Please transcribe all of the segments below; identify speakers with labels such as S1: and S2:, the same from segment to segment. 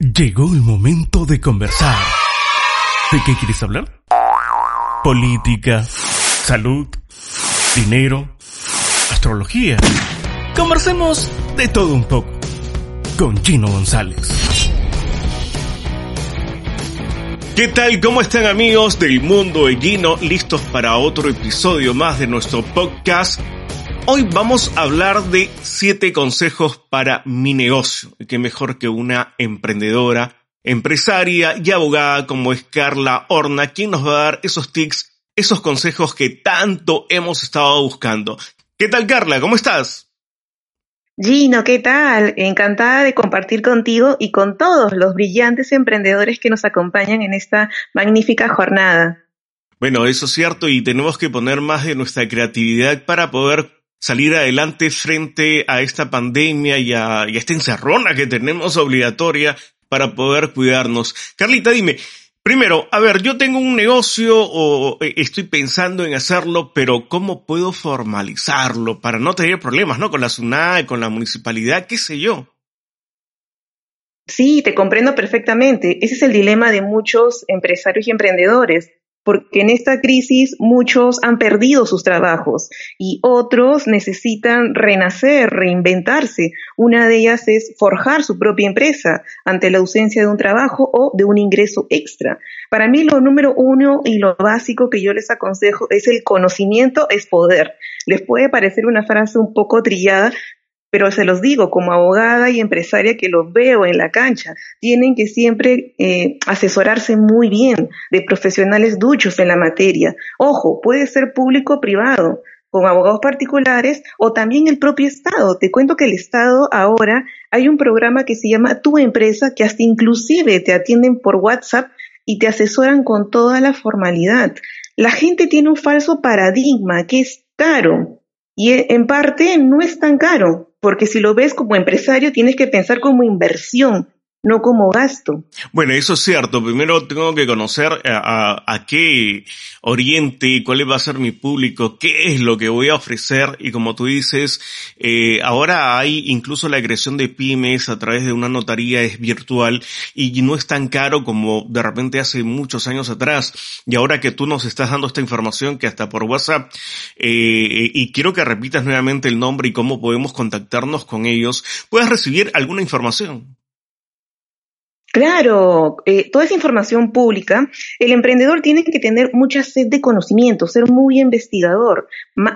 S1: Llegó el momento de conversar. ¿De qué quieres hablar? Política, salud, dinero, astrología. Conversemos de todo un poco con Gino González. ¿Qué tal? ¿Cómo están amigos del mundo de Gino? ¿Listos para otro episodio más de nuestro podcast? Hoy vamos a hablar de siete consejos para mi negocio. Qué mejor que una emprendedora, empresaria y abogada como es Carla Horna, quien nos va a dar esos tips, esos consejos que tanto hemos estado buscando. ¿Qué tal Carla? ¿Cómo estás?
S2: Gino, ¿qué tal? Encantada de compartir contigo y con todos los brillantes emprendedores que nos acompañan en esta magnífica jornada.
S1: Bueno, eso es cierto y tenemos que poner más de nuestra creatividad para poder salir adelante frente a esta pandemia y a, esta encerrona que tenemos obligatoria para poder cuidarnos. Carlita, dime, primero, a ver, yo tengo un negocio o eh, estoy pensando en hacerlo, pero ¿cómo puedo formalizarlo para no tener problemas, ¿no? Con la SUNAE, con la municipalidad, qué sé yo.
S2: Sí, te comprendo perfectamente. Ese es el dilema de muchos empresarios y emprendedores porque en esta crisis muchos han perdido sus trabajos y otros necesitan renacer, reinventarse. Una de ellas es forjar su propia empresa ante la ausencia de un trabajo o de un ingreso extra. Para mí lo número uno y lo básico que yo les aconsejo es el conocimiento es poder. Les puede parecer una frase un poco trillada, pero se los digo como abogada y empresaria que los veo en la cancha, tienen que siempre eh, asesorarse muy bien de profesionales duchos en la materia. Ojo, puede ser público o privado, con abogados particulares o también el propio Estado. Te cuento que el Estado ahora hay un programa que se llama Tu Empresa que hasta inclusive te atienden por WhatsApp y te asesoran con toda la formalidad. La gente tiene un falso paradigma que es caro y en parte no es tan caro porque si lo ves como empresario tienes que pensar como inversión, no como gasto.
S1: Bueno, eso es cierto. Primero tengo que conocer a, qué oriente, cuál va a ser mi público, qué es lo que voy a ofrecer. Y como tú dices, eh, ahora hay incluso la creación de pymes a través de una notaría es virtual y no es tan caro como de repente hace muchos años atrás. Y ahora que tú nos estás dando esta información que hasta por WhatsApp, eh, y quiero que repitas nuevamente el nombre y cómo podemos contactarnos con ellos, puedes recibir alguna información.
S2: Claro, eh, toda esa información pública, el emprendedor tiene que tener mucha sed de conocimiento, ser muy investigador,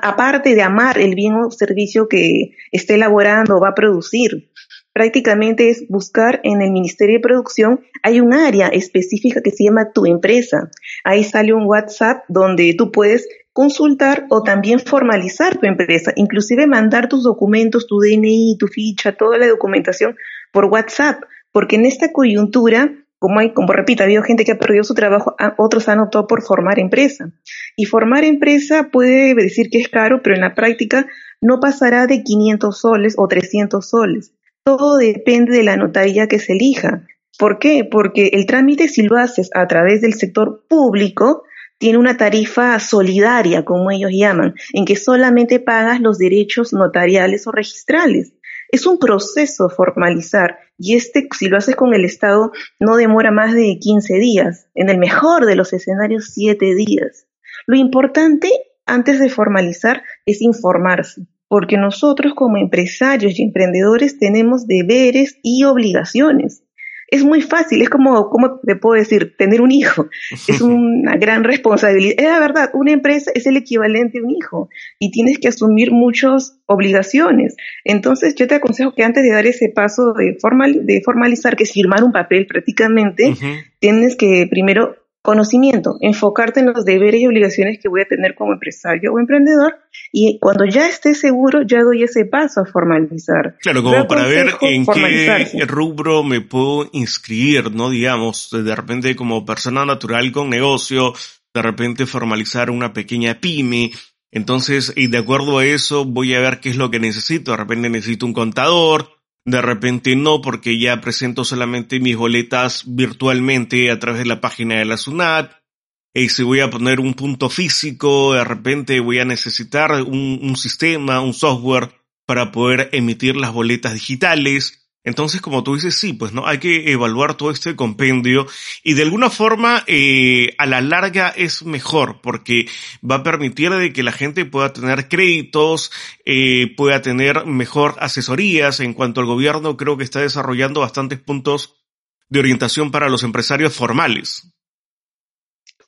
S2: aparte de amar el bien o servicio que esté elaborando o va a producir. Prácticamente es buscar en el Ministerio de Producción, hay un área específica que se llama Tu Empresa. Ahí sale un WhatsApp donde tú puedes consultar o también formalizar tu empresa, inclusive mandar tus documentos, tu DNI, tu ficha, toda la documentación por WhatsApp porque en esta coyuntura, como hay, como repito, ha habido gente que ha perdido su trabajo, otros han optado por formar empresa. Y formar empresa puede decir que es caro, pero en la práctica no pasará de 500 soles o 300 soles. Todo depende de la notaría que se elija. ¿Por qué? Porque el trámite, si lo haces a través del sector público, tiene una tarifa solidaria, como ellos llaman, en que solamente pagas los derechos notariales o registrales. Es un proceso formalizar y este, si lo haces con el Estado, no demora más de 15 días, en el mejor de los escenarios, 7 días. Lo importante antes de formalizar es informarse, porque nosotros como empresarios y emprendedores tenemos deberes y obligaciones es muy fácil, es como, ¿cómo te puedo decir? Tener un hijo. Es una gran responsabilidad. Es la verdad, una empresa es el equivalente a un hijo y tienes que asumir muchas obligaciones. Entonces, yo te aconsejo que antes de dar ese paso de, formal, de formalizar, que es firmar un papel prácticamente, tienes que primero conocimiento, enfocarte en los deberes y obligaciones que voy a tener como empresario o emprendedor y cuando ya esté seguro ya doy ese paso a formalizar.
S1: Claro, como para ver en qué rubro me puedo inscribir, ¿no? Digamos, de repente como persona natural con negocio, de repente formalizar una pequeña pyme, entonces, y de acuerdo a eso, voy a ver qué es lo que necesito. De repente necesito un contador, de repente no, porque ya presento solamente mis boletas virtualmente a través de la página de la SUNAT. Y si voy a poner un punto físico, de repente voy a necesitar un, un sistema, un software para poder emitir las boletas digitales. Entonces, como tú dices, sí, pues no, hay que evaluar todo este compendio y de alguna forma eh, a la larga es mejor porque va a permitir de que la gente pueda tener créditos, eh, pueda tener mejor asesorías. En cuanto al gobierno, creo que está desarrollando bastantes puntos de orientación para los empresarios formales.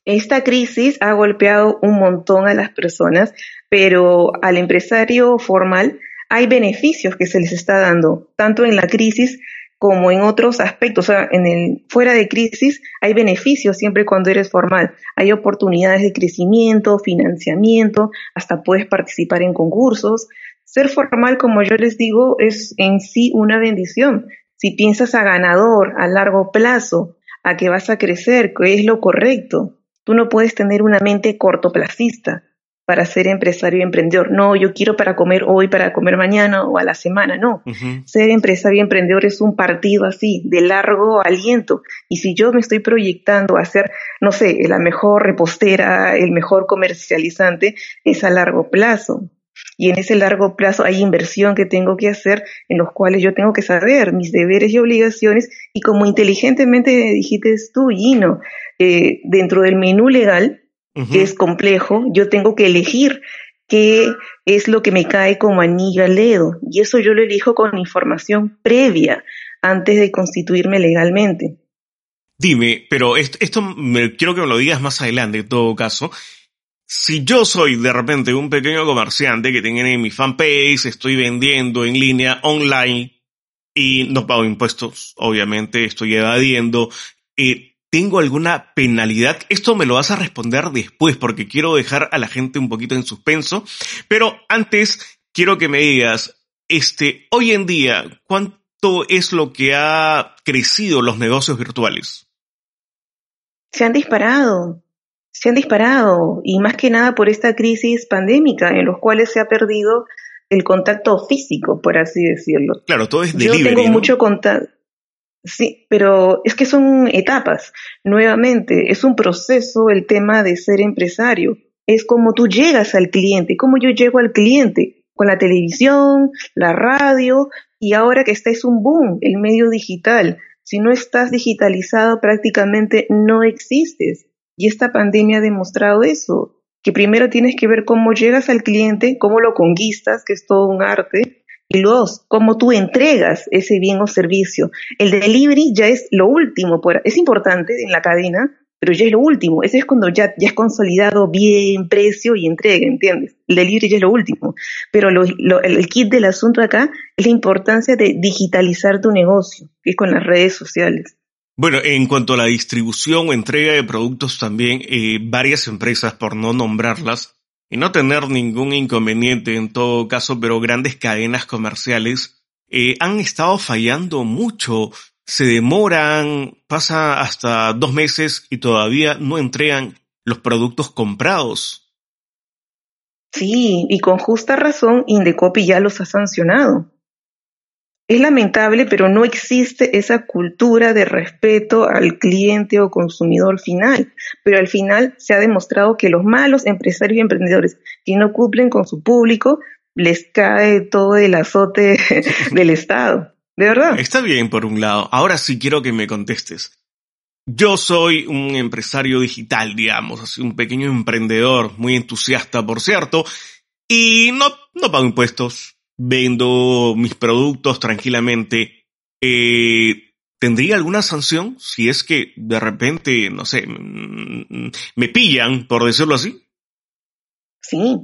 S2: Esta crisis ha golpeado un montón a las personas, pero al empresario formal hay beneficios que se les está dando, tanto en la crisis como en otros aspectos. O sea, en el, fuera de crisis hay beneficios siempre cuando eres formal. Hay oportunidades de crecimiento, financiamiento, hasta puedes participar en concursos. Ser formal, como yo les digo, es en sí una bendición. Si piensas a ganador, a largo plazo, a que vas a crecer, que es lo correcto. Tú no puedes tener una mente cortoplacista para ser empresario y emprendedor. No, yo quiero para comer hoy, para comer mañana o a la semana. No. Ser empresario y emprendedor es un partido así, de largo aliento. Y si yo me estoy proyectando a ser, no sé, la mejor repostera, el mejor comercializante, es a largo plazo. Y en ese largo plazo hay inversión que tengo que hacer en los cuales yo tengo que saber mis deberes y obligaciones y como inteligentemente dijiste tú, Gino, eh, dentro del menú legal que es complejo, yo tengo que elegir qué es lo que me cae como anillo al dedo. Y eso yo lo elijo con información previa antes de constituirme legalmente.
S1: Dime, pero esto, me, quiero que me lo digas más adelante, en todo caso. Si yo soy de repente un pequeño comerciante que tiene mi fanpage, estoy vendiendo en línea online y no pago impuestos, obviamente estoy evadiendo, eh, ¿Tengo alguna penalidad? Esto me lo vas a responder después porque quiero dejar a la gente un poquito en suspenso. Pero antes quiero que me digas, este, hoy en día, ¿cuánto es lo que ha crecido los negocios virtuales?
S2: Se han disparado, se han disparado y más que nada por esta crisis pandémica en los cuales se ha perdido el contacto físico, por así decirlo.
S1: Claro, todo es delivery,
S2: Yo tengo mucho contacto Sí, pero es que son etapas. Nuevamente, es un proceso el tema de ser empresario. Es como tú llegas al cliente, como yo llego al cliente, con la televisión, la radio, y ahora que está es un boom, el medio digital. Si no estás digitalizado, prácticamente no existes. Y esta pandemia ha demostrado eso, que primero tienes que ver cómo llegas al cliente, cómo lo conquistas, que es todo un arte, y dos, cómo tú entregas ese bien o servicio. El delivery ya es lo último, es importante en la cadena, pero ya es lo último. Ese es cuando ya, ya es consolidado bien precio y entrega, ¿entiendes? El delivery ya es lo último. Pero el kit del asunto acá es la importancia de digitalizar tu negocio, que es con las redes sociales.
S1: Bueno, en cuanto a la distribución o entrega de productos también, eh, varias empresas, por no nombrarlas, y no tener ningún inconveniente en todo caso, pero grandes cadenas comerciales eh, han estado fallando mucho. Se demoran, pasa hasta dos meses y todavía no entregan los productos comprados.
S2: Sí, y con justa razón Indecopi ya los ha sancionado. Es lamentable, pero no existe esa cultura de respeto al cliente o consumidor final. Pero al final se ha demostrado que los malos empresarios y emprendedores que no cumplen con su público, les cae todo el azote del Estado. De verdad.
S1: Está bien, por un lado. Ahora sí quiero que me contestes. Yo soy un empresario digital, digamos, así un pequeño emprendedor, muy entusiasta, por cierto, y no, no pago impuestos, vendo mis productos tranquilamente, eh, ¿tendría alguna sanción si es que de repente, no sé, mm, me pillan, por decirlo así?
S2: Sí,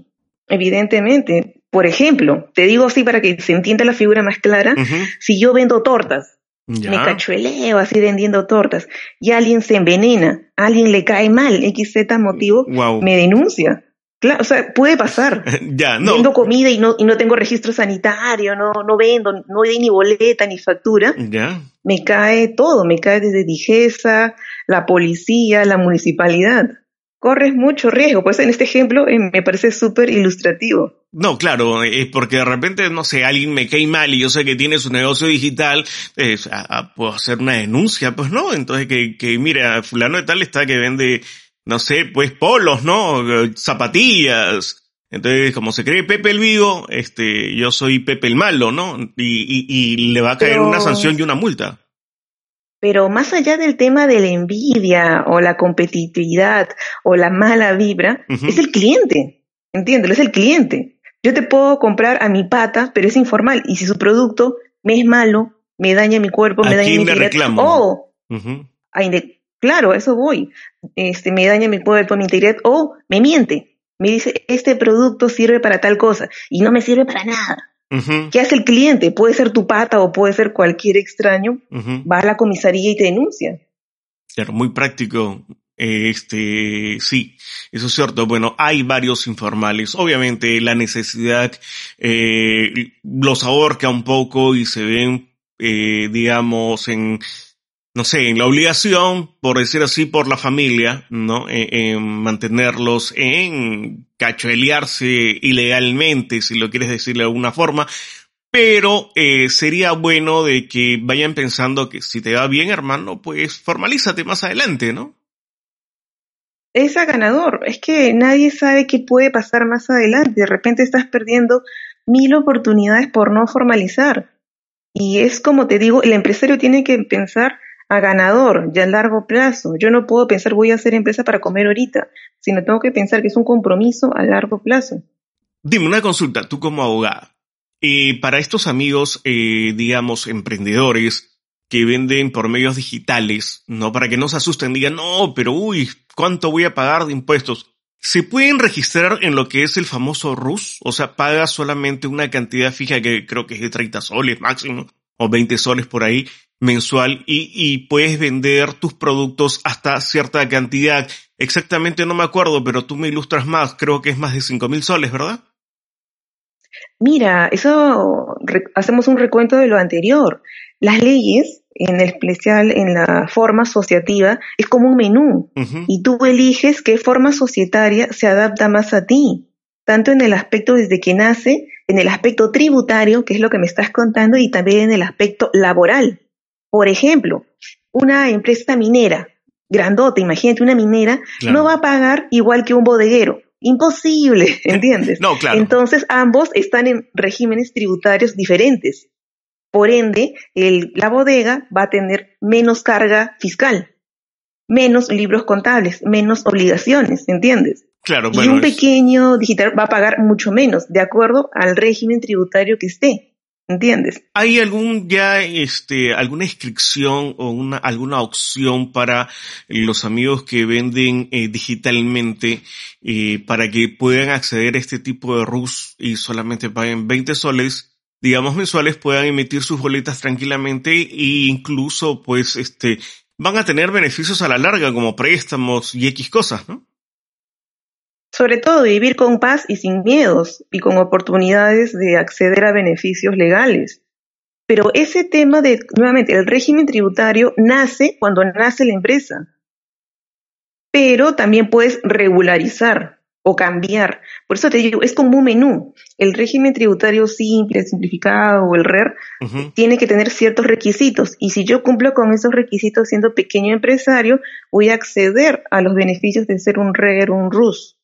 S2: evidentemente. Por ejemplo, te digo así para que se entienda la figura más clara, si yo vendo tortas Me cachueleo así vendiendo tortas y alguien se envenena, alguien le cae mal, XZ motivo, me denuncia. Claro, o sea, puede pasar.
S1: ya, no.
S2: Vendo comida y no, y no tengo registro sanitario, no, no vendo, no doy ni boleta ni factura.
S1: Ya.
S2: Me cae todo, me cae desde Digesa, la policía, la municipalidad. Corres mucho riesgo. Pues en este ejemplo eh, me parece súper ilustrativo.
S1: No, claro, es porque de repente, no sé, alguien me cae mal y yo sé que tiene su negocio digital, puedo hacer una denuncia, pues no, entonces que, que mira, fulano de tal está que vende no sé, pues polos, ¿no? Zapatillas. Entonces, como se cree Pepe el vivo, este, yo soy Pepe el malo, ¿no? Y, y, le va a caer una sanción y una multa.
S2: Pero más allá del tema de la envidia o la competitividad o la mala vibra, es el cliente. Entiéndelo, es el cliente. Yo te puedo comprar a mi pata, pero es informal. Y si su producto me es malo, me daña mi cuerpo, me daña mi
S1: le reclamo?
S2: Oh, Claro, eso voy. Este, me daña mi cuerpo, mi integridad, o me miente. Me dice, este producto sirve para tal cosa y no me sirve para nada. ¿Qué hace el cliente? Puede ser tu pata o puede ser cualquier extraño. Va a la comisaría y te denuncia.
S1: Claro, muy práctico. Este, sí, eso es cierto. Bueno, hay varios informales. Obviamente la necesidad eh, los ahorca un poco y se ven, eh, digamos, en no sé, en la obligación, por decir así, por la familia, ¿no? En, mantenerlos, en cachuelearse ilegalmente, si lo quieres decir de alguna forma. Pero eh, sería bueno de que vayan pensando que si te va bien, hermano, pues formalízate más adelante, ¿no?
S2: Es a ganador. Es que nadie sabe qué puede pasar más adelante. De repente estás perdiendo mil oportunidades por no formalizar. Y es como te digo, el empresario tiene que pensar a ganador ya a largo plazo. Yo no puedo pensar voy a hacer empresa para comer ahorita, sino tengo que pensar que es un compromiso a largo plazo.
S1: Dime una consulta, tú como abogada. Eh, para estos amigos, eh, digamos, emprendedores que venden por medios digitales, ¿no? Para que no se asusten, digan, no, pero uy, ¿cuánto voy a pagar de impuestos? ¿Se pueden registrar en lo que es el famoso RUS? O sea, paga solamente una cantidad fija que creo que es de 30 soles máximo, o 20 soles por ahí, mensual y, y, puedes vender tus productos hasta cierta cantidad. Exactamente no me acuerdo, pero tú me ilustras más. Creo que es más de cinco mil soles, ¿verdad?
S2: Mira, eso hacemos un recuento de lo anterior. Las leyes, en especial en la forma asociativa, es como un menú y tú eliges qué forma societaria se adapta más a ti, tanto en el aspecto desde que nace, en el aspecto tributario, que es lo que me estás contando, y también en el aspecto laboral. Por ejemplo, una empresa minera, grandota, imagínate una minera, no va a pagar igual que un bodeguero. Imposible, ¿entiendes?
S1: no, claro.
S2: Entonces ambos están en regímenes tributarios diferentes. Por ende, el, la bodega va a tener menos carga fiscal, menos libros contables, menos obligaciones, ¿entiendes?
S1: Claro,
S2: y un pequeño digital va a pagar mucho menos, de acuerdo al régimen tributario que esté. ¿Entiendes?
S1: ¿Hay algún ya, este, alguna inscripción o una, alguna opción para los amigos que venden eh, digitalmente eh, para que puedan acceder a este tipo de RUS y solamente paguen 20 soles? digamos mensuales puedan emitir sus boletas tranquilamente e incluso pues este van a tener beneficios a la larga como préstamos y X cosas, ¿no?
S2: Sobre todo vivir con paz y sin miedos y con oportunidades de acceder a beneficios legales. Pero ese tema de, nuevamente, el régimen tributario nace cuando nace la empresa. Pero también puedes regularizar o cambiar. Por eso te digo, es como un menú. El régimen tributario simple, simplificado o el RER tiene que tener ciertos requisitos. Y si yo cumplo con esos requisitos siendo pequeño empresario, voy a acceder a los beneficios de ser un RER, un RUS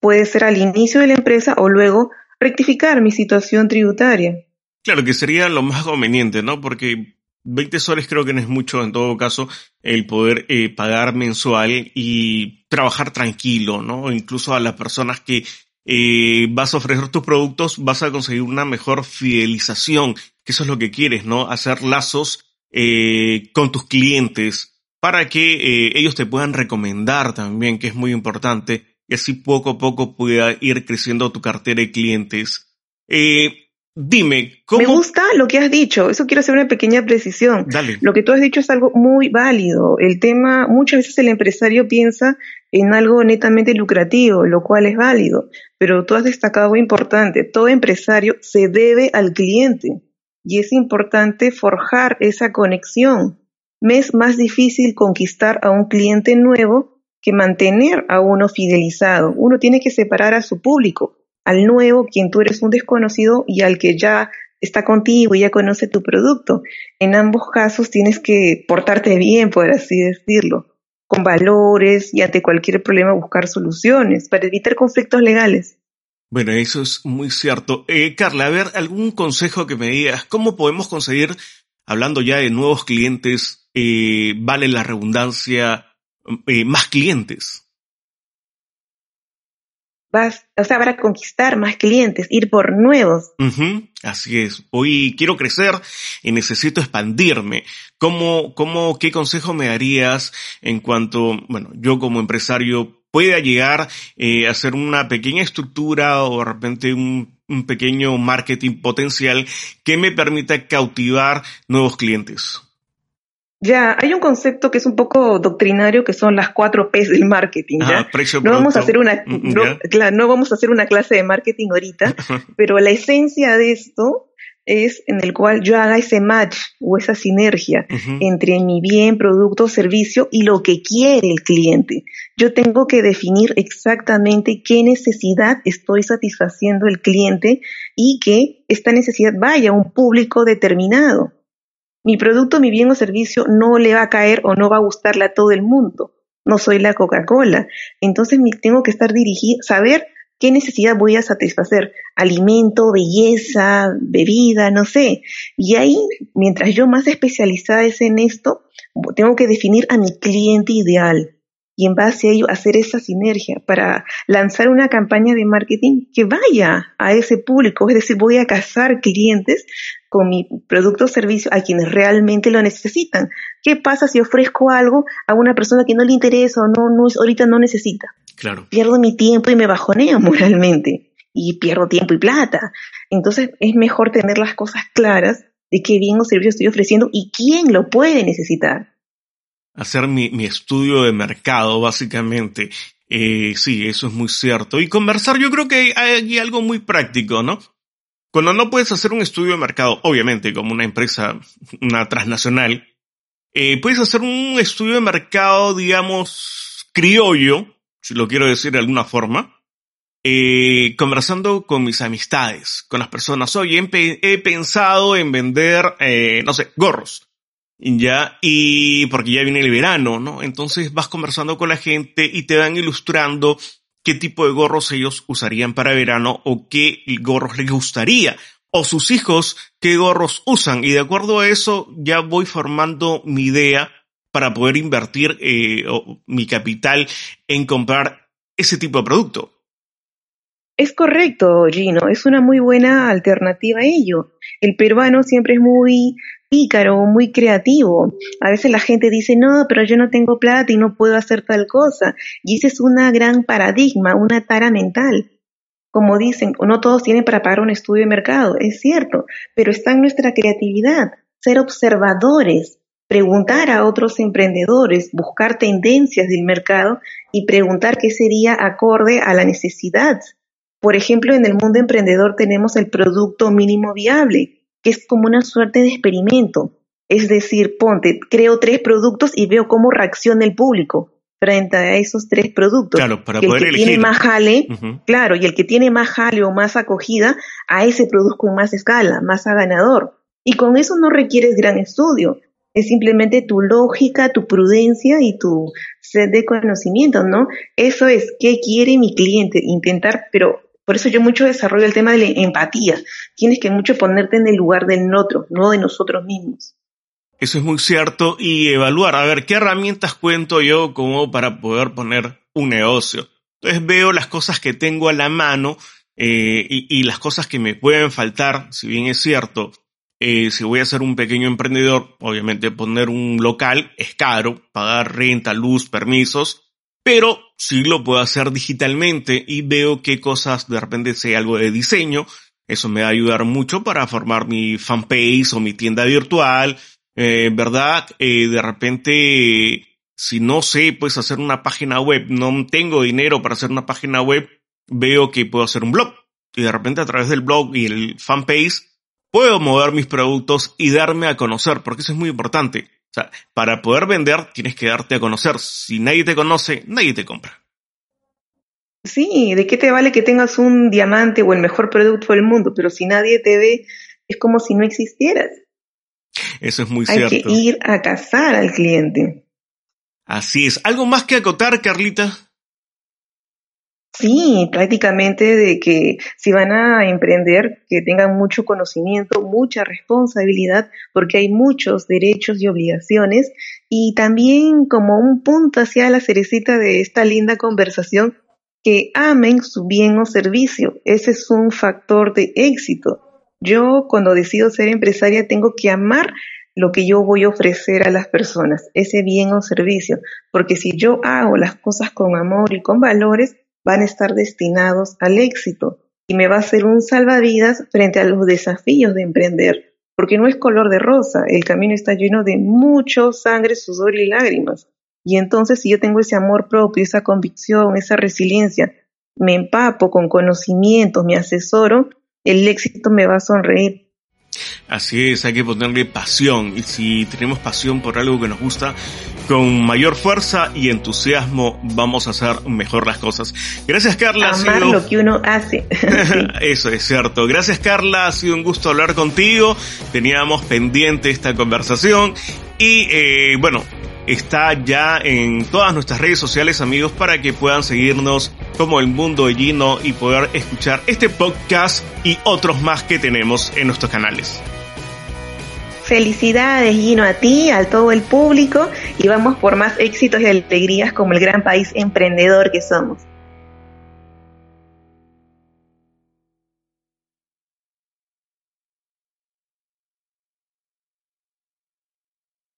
S2: puede ser al inicio de la empresa o luego rectificar mi situación tributaria.
S1: Claro, que sería lo más conveniente, ¿no? Porque 20 soles creo que no es mucho en todo caso el poder eh, pagar mensual y trabajar tranquilo, ¿no? Incluso a las personas que eh, vas a ofrecer tus productos vas a conseguir una mejor fidelización, que eso es lo que quieres, ¿no? Hacer lazos eh, con tus clientes para que ellos te puedan recomendar también, que es muy importante y así poco a poco pueda ir creciendo tu cartera de clientes. Eh, Dime, ¿cómo?
S2: Me gusta lo que has dicho, eso quiero hacer una pequeña precisión.
S1: Dale.
S2: Lo que tú has dicho es algo muy válido. El tema, muchas veces el empresario piensa en algo netamente lucrativo, lo cual es válido, pero tú has destacado algo importante, todo empresario se debe al cliente y es importante forjar esa conexión. Me es más difícil conquistar a un cliente nuevo que mantener a uno fidelizado. Uno tiene que separar a su público al nuevo, quien tú eres un desconocido, y al que ya está contigo y ya conoce tu producto. En ambos casos tienes que portarte bien, por así decirlo, con valores y ante cualquier problema buscar soluciones para evitar conflictos legales.
S1: Bueno, eso es muy cierto. Eh, Carla, a ver, algún consejo que me digas, ¿cómo podemos conseguir, hablando ya de nuevos clientes, eh, vale la redundancia, eh, más clientes?
S2: vas, o sea, para conquistar más clientes, ir por nuevos.
S1: así es. Hoy quiero crecer y necesito expandirme. ¿Cómo, cómo, qué consejo me darías en cuanto, bueno, yo como empresario pueda llegar eh, a hacer una pequeña estructura o de repente un, un pequeño marketing potencial que me permita cautivar nuevos clientes?
S2: Ya, hay un concepto que es un poco doctrinario que son las cuatro P's del marketing. ¿ya? no vamos a hacer una, mm, no vamos a hacer una clase de marketing ahorita, pero la esencia de esto es en el cual yo haga ese match o esa sinergia entre mi bien, producto, servicio y lo que quiere el cliente. Yo tengo que definir exactamente qué necesidad estoy satisfaciendo el cliente y que esta necesidad vaya a un público determinado mi producto, mi bien o servicio no le va a caer o no va a gustarle a todo el mundo. No soy la Coca-Cola. Entonces tengo que estar dirigido, saber qué necesidad voy a satisfacer. Alimento, belleza, bebida, no sé. Y ahí, mientras yo más especializada es en esto, tengo que definir a mi cliente ideal y en base a ello hacer esa sinergia para lanzar una campaña de marketing que vaya a ese público, es decir, voy a cazar clientes con mi producto o servicio a quienes realmente lo necesitan. ¿Qué pasa si ofrezco algo a una persona que no le interesa o no, no ahorita no necesita?
S1: Claro.
S2: Pierdo mi tiempo y me bajoneo moralmente y pierdo tiempo y plata. Entonces es mejor tener las cosas claras de qué bien o servicio estoy ofreciendo y quién lo puede necesitar
S1: hacer mi, mi estudio de mercado, básicamente. Eh, sí, eso es muy cierto. Y conversar, yo creo que hay aquí algo muy práctico, ¿no? Cuando no puedes hacer un estudio de mercado, obviamente como una empresa, una transnacional, eh, puedes hacer un estudio de mercado, digamos, criollo, si lo quiero decir de alguna forma, eh, conversando con mis amistades, con las personas. Oye, he, he pensado en vender, eh, no sé, gorros. Ya, y porque ya viene el verano, ¿no? Entonces vas conversando con la gente y te van ilustrando qué tipo de gorros ellos usarían para verano o qué gorros les gustaría o sus hijos qué gorros usan y de acuerdo a eso ya voy formando mi idea para poder invertir eh, mi capital en comprar ese tipo de producto.
S2: Es correcto, Gino, es una muy buena alternativa a ello. El peruano siempre es muy pícaro, muy creativo. A veces la gente dice, no, pero yo no tengo plata y no puedo hacer tal cosa. Y ese es una gran paradigma, una tara mental. Como dicen, no todos tienen para pagar un estudio de mercado, es cierto, pero está en nuestra creatividad, ser observadores, preguntar a otros emprendedores, buscar tendencias del mercado y preguntar qué sería acorde a la necesidad. Por ejemplo, en el mundo emprendedor tenemos el producto mínimo viable, que es como una suerte de experimento. Es decir, ponte, creo tres productos y veo cómo reacciona el público frente a esos tres productos.
S1: Claro, para
S2: y
S1: el
S2: que tiene más jale, claro, y el que tiene más jale o más acogida, a ese produzco en más escala, más a ganador. Y con eso no requieres gran estudio, es simplemente tu lógica, tu prudencia y tu sed de conocimiento, ¿no? Eso es, ¿qué quiere mi cliente? Intentar, pero por eso yo mucho desarrollo el tema de la empatía. Tienes que mucho ponerte en el lugar del otro, no de nosotros mismos.
S1: Eso es muy cierto. Y evaluar, a ver, ¿qué herramientas cuento yo como para poder poner un negocio? Entonces veo las cosas que tengo a la mano eh, y, las cosas que me pueden faltar, si bien es cierto. Eh, si voy a ser un pequeño emprendedor, obviamente poner un local es caro, pagar renta, luz, permisos, pero sí lo puedo hacer digitalmente y veo qué cosas de repente sé algo de diseño, Eso me va a ayudar mucho para formar mi fanpage o mi tienda virtual, eh, ¿verdad? Eh, de repente, si no sé, pues hacer una página web, no tengo dinero para hacer una página web, veo que puedo hacer un blog. Y de repente a través del blog y el fanpage, puedo mover mis productos y darme a conocer, porque eso es muy importante. Sea, para poder vender tienes que darte a conocer. Si nadie te conoce, nadie te compra.
S2: Sí, ¿de qué te vale que tengas un diamante o el mejor producto del mundo? Pero si nadie te ve, es como si no existieras.
S1: Eso es muy cierto.
S2: Hay que ir a cazar al cliente.
S1: Así es. ¿Algo más que acotar, Carlita?
S2: Sí, prácticamente de que si van a emprender, que tengan mucho conocimiento, mucha responsabilidad, porque hay muchos derechos y obligaciones. Y también como un punto hacia la cerecita de esta linda conversación, que amen su bien o servicio. Ese es un factor de éxito. Yo cuando decido ser empresaria tengo que amar lo que yo voy a ofrecer a las personas, ese bien o servicio, porque si yo hago las cosas con amor y con valores, van a estar destinados al éxito y me va a ser un salvavidas frente a los desafíos de emprender, porque no es color de rosa, el camino está lleno de mucho sangre, sudor y lágrimas. Y entonces si yo tengo ese amor propio, esa convicción, esa resiliencia, me empapo con conocimientos, me asesoro, el éxito me va a sonreír.
S1: Así es, hay que ponerle pasión y si tenemos pasión por algo que nos gusta, con mayor fuerza y entusiasmo vamos a hacer mejor las cosas. Gracias Carla.
S2: Amar lo que uno hace.
S1: Eso es cierto. Gracias Carla, ha sido un gusto hablar contigo. Teníamos pendiente esta conversación y eh, bueno, está ya en todas nuestras redes sociales, amigos, para que puedan seguirnos como el mundo de Gino y poder escuchar este podcast y otros más que tenemos en nuestros canales.
S2: Felicidades, Gino, a ti, a todo el público y vamos por más éxitos y alegrías como el gran país emprendedor que somos.